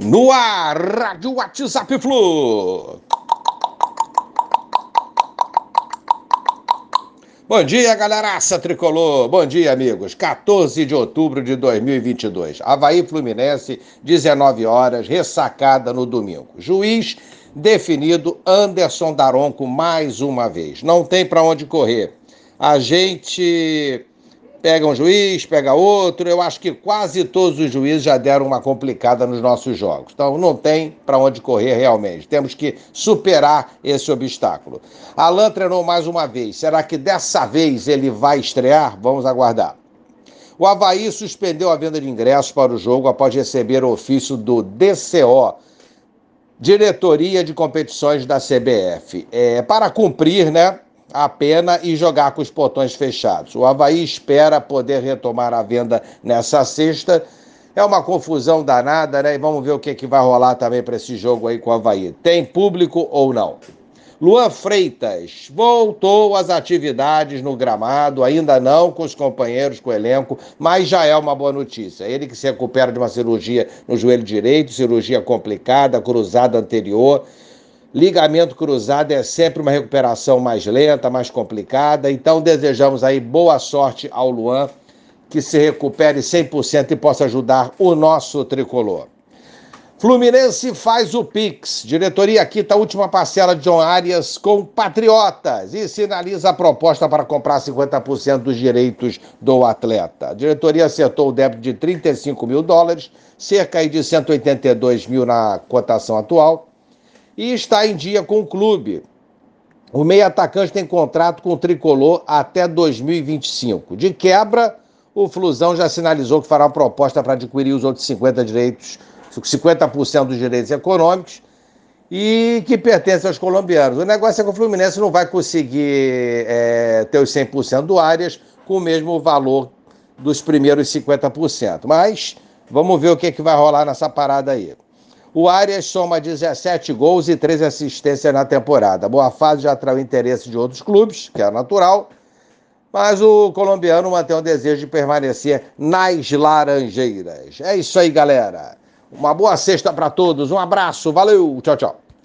No ar, Rádio WhatsApp Flu. Bom dia, galeraça tricolor. Bom dia, amigos. 14 de outubro de 2022. Havaí Fluminense, 19 horas, ressacada no domingo. Juiz definido Anderson Daronco mais uma vez. Não tem para onde correr. A gente pega um juiz, pega outro. Eu acho que quase todos os juízes já deram uma complicada nos nossos jogos. Então não tem para onde correr realmente. Temos que superar esse obstáculo. Alan treinou mais uma vez. Será que dessa vez ele vai estrear? Vamos aguardar. O Havaí suspendeu a venda de ingressos para o jogo após receber o ofício do DCO, Diretoria de Competições da CBF. É, para cumprir, né? A pena e jogar com os portões fechados. O Havaí espera poder retomar a venda nessa sexta. É uma confusão danada, né? E vamos ver o que, que vai rolar também para esse jogo aí com o Havaí. Tem público ou não? Luan Freitas voltou às atividades no gramado, ainda não com os companheiros, com o elenco, mas já é uma boa notícia. Ele que se recupera de uma cirurgia no joelho direito, cirurgia complicada, cruzada anterior Ligamento cruzado é sempre uma recuperação mais lenta, mais complicada. Então, desejamos aí boa sorte ao Luan, que se recupere 100% e possa ajudar o nosso tricolor. Fluminense faz o Pix. Diretoria quita a última parcela de John Arias com Patriotas e sinaliza a proposta para comprar 50% dos direitos do atleta. A diretoria acertou o débito de 35 mil dólares, cerca de 182 mil na cotação atual e está em dia com o clube. O meio atacante tem contrato com o tricolor até 2025. De quebra, o Flusão já sinalizou que fará uma proposta para adquirir os outros 50 direitos, 50% dos direitos econômicos e que pertence aos colombianos. O negócio é que o Fluminense não vai conseguir é, ter os 100% do Arias com o mesmo valor dos primeiros 50%. Mas vamos ver o que, é que vai rolar nessa parada aí. O Arias soma 17 gols e 13 assistências na temporada. Boa fase já atraiu interesse de outros clubes, que é natural, mas o colombiano mantém o desejo de permanecer nas Laranjeiras. É isso aí, galera. Uma boa sexta para todos. Um abraço. Valeu. Tchau, tchau.